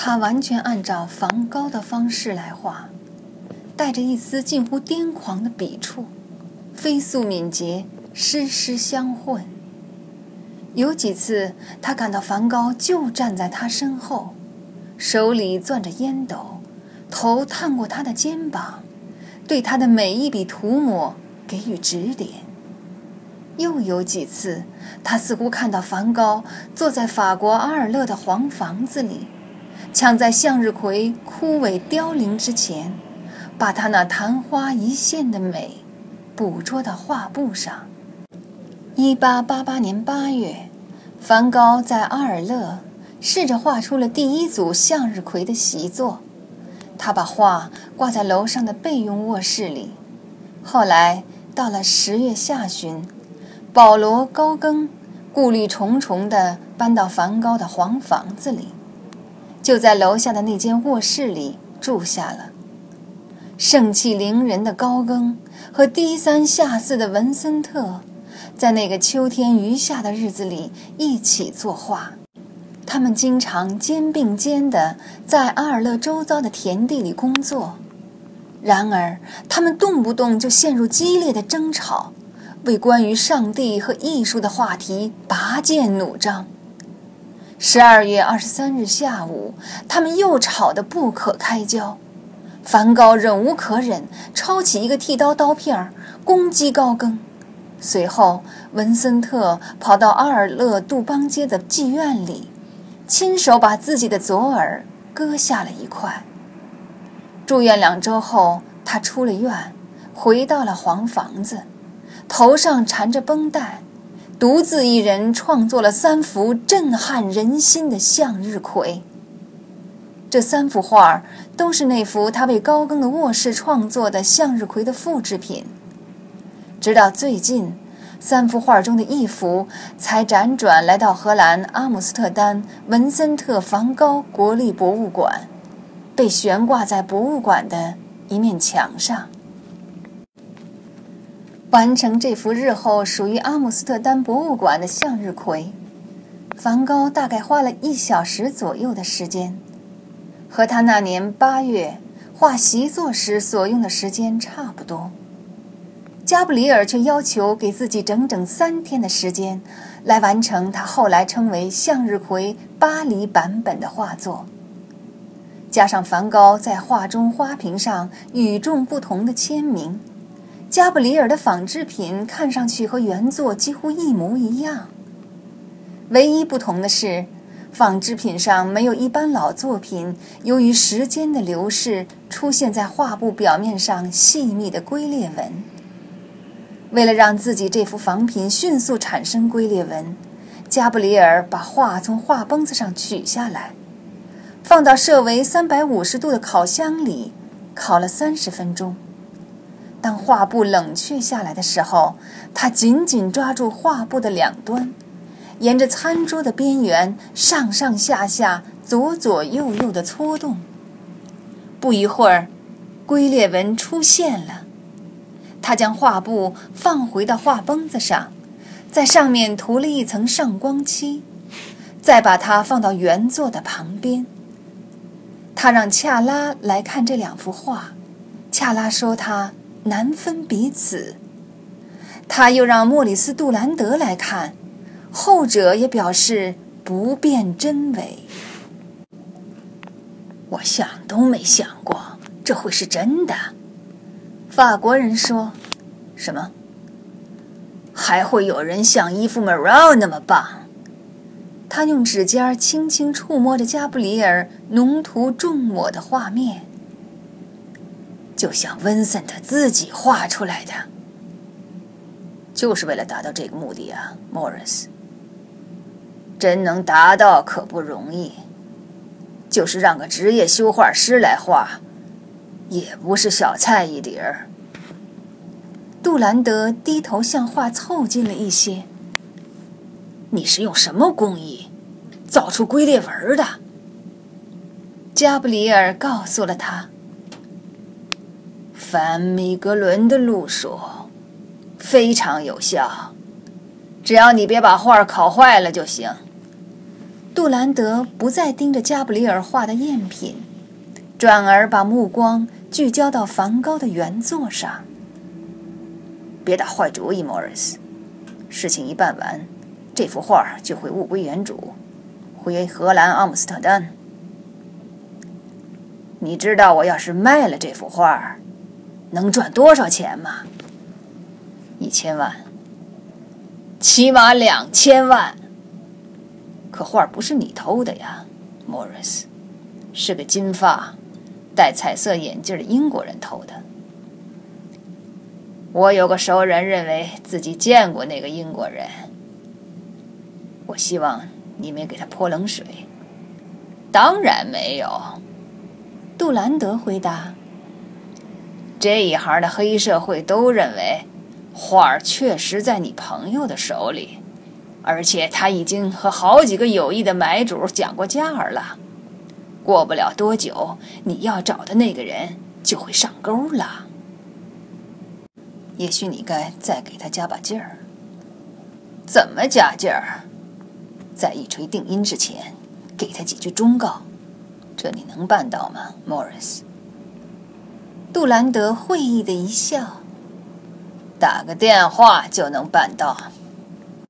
他完全按照梵高的方式来画，带着一丝近乎癫狂的笔触，飞速敏捷，诗诗相混。有几次，他感到梵高就站在他身后，手里攥着烟斗，头探过他的肩膀，对他的每一笔涂抹给予指点。又有几次，他似乎看到梵高坐在法国阿尔勒的黄房子里，抢在向日葵枯萎凋零之前，把他那昙花一现的美捕捉到画布上。一八八八年八月，梵高在阿尔勒试着画出了第一组向日葵的习作，他把画挂在楼上的备用卧室里。后来到了十月下旬。保罗·高更顾虑重重地搬到梵高的黄房子里，就在楼下的那间卧室里住下了。盛气凌人的高更和低三下四的文森特，在那个秋天余下的日子里一起作画。他们经常肩并肩地在阿尔勒周遭的田地里工作，然而他们动不动就陷入激烈的争吵。为关于上帝和艺术的话题拔剑弩张。十二月二十三日下午，他们又吵得不可开交。梵高忍无可忍，抄起一个剃刀刀片攻击高更。随后，文森特跑到阿尔勒杜邦街的妓院里，亲手把自己的左耳割下了一块。住院两周后，他出了院，回到了黄房子。头上缠着绷带，独自一人创作了三幅震撼人心的向日葵。这三幅画都是那幅他为高更的卧室创作的向日葵的复制品。直到最近，三幅画中的一幅才辗转来到荷兰阿姆斯特丹文森特·梵高国立博物馆，被悬挂在博物馆的一面墙上。完成这幅日后属于阿姆斯特丹博物馆的向日葵，梵高大概花了一小时左右的时间，和他那年八月画习作时所用的时间差不多。加布里尔却要求给自己整整三天的时间，来完成他后来称为《向日葵巴黎版本》的画作，加上梵高在画中花瓶上与众不同的签名。加布里尔的仿制品看上去和原作几乎一模一样，唯一不同的是，仿制品上没有一般老作品由于时间的流逝出现在画布表面上细密的龟裂纹。为了让自己这幅仿品迅速产生龟裂纹，加布里尔把画从画绷子上取下来，放到设为三百五十度的烤箱里烤了三十分钟。当画布冷却下来的时候，他紧紧抓住画布的两端，沿着餐桌的边缘上上下下、左左右右地搓动。不一会儿，龟裂纹出现了。他将画布放回到画绷子上，在上面涂了一层上光漆，再把它放到原作的旁边。他让恰拉来看这两幅画，恰拉说他。难分彼此。他又让莫里斯·杜兰德来看，后者也表示不辨真伪。我想都没想过这会是真的。法国人说：“什么？还会有人像伊夫·莫罗那么棒？”他用指尖轻轻触摸着加布里尔浓涂重抹的画面。就像温森特自己画出来的，就是为了达到这个目的啊，莫里斯。真能达到可不容易，就是让个职业修画师来画，也不是小菜一碟儿。杜兰德低头向画凑近了一些。你是用什么工艺造出龟裂纹的？加布里尔告诉了他。凡米格伦的路数非常有效，只要你别把画烤坏了就行。杜兰德不再盯着加布里尔画的赝品，转而把目光聚焦到梵高的原作上。别打坏主意，莫尔斯。事情一办完，这幅画就会物归原主，回荷兰阿姆斯特丹。你知道我要是卖了这幅画，能赚多少钱吗？一千万，起码两千万。可画不是你偷的呀，莫里斯，是个金发、戴彩色眼镜的英国人偷的。我有个熟人认为自己见过那个英国人。我希望你没给他泼冷水。当然没有。杜兰德回答：“这一行的黑社会都认为，画儿确实在你朋友的手里，而且他已经和好几个有意的买主讲过价儿了。过不了多久，你要找的那个人就会上钩了。也许你该再给他加把劲儿。怎么加劲儿？在一锤定音之前，给他几句忠告。”这你能办到吗，莫里斯？杜兰德会意的一笑，打个电话就能办到。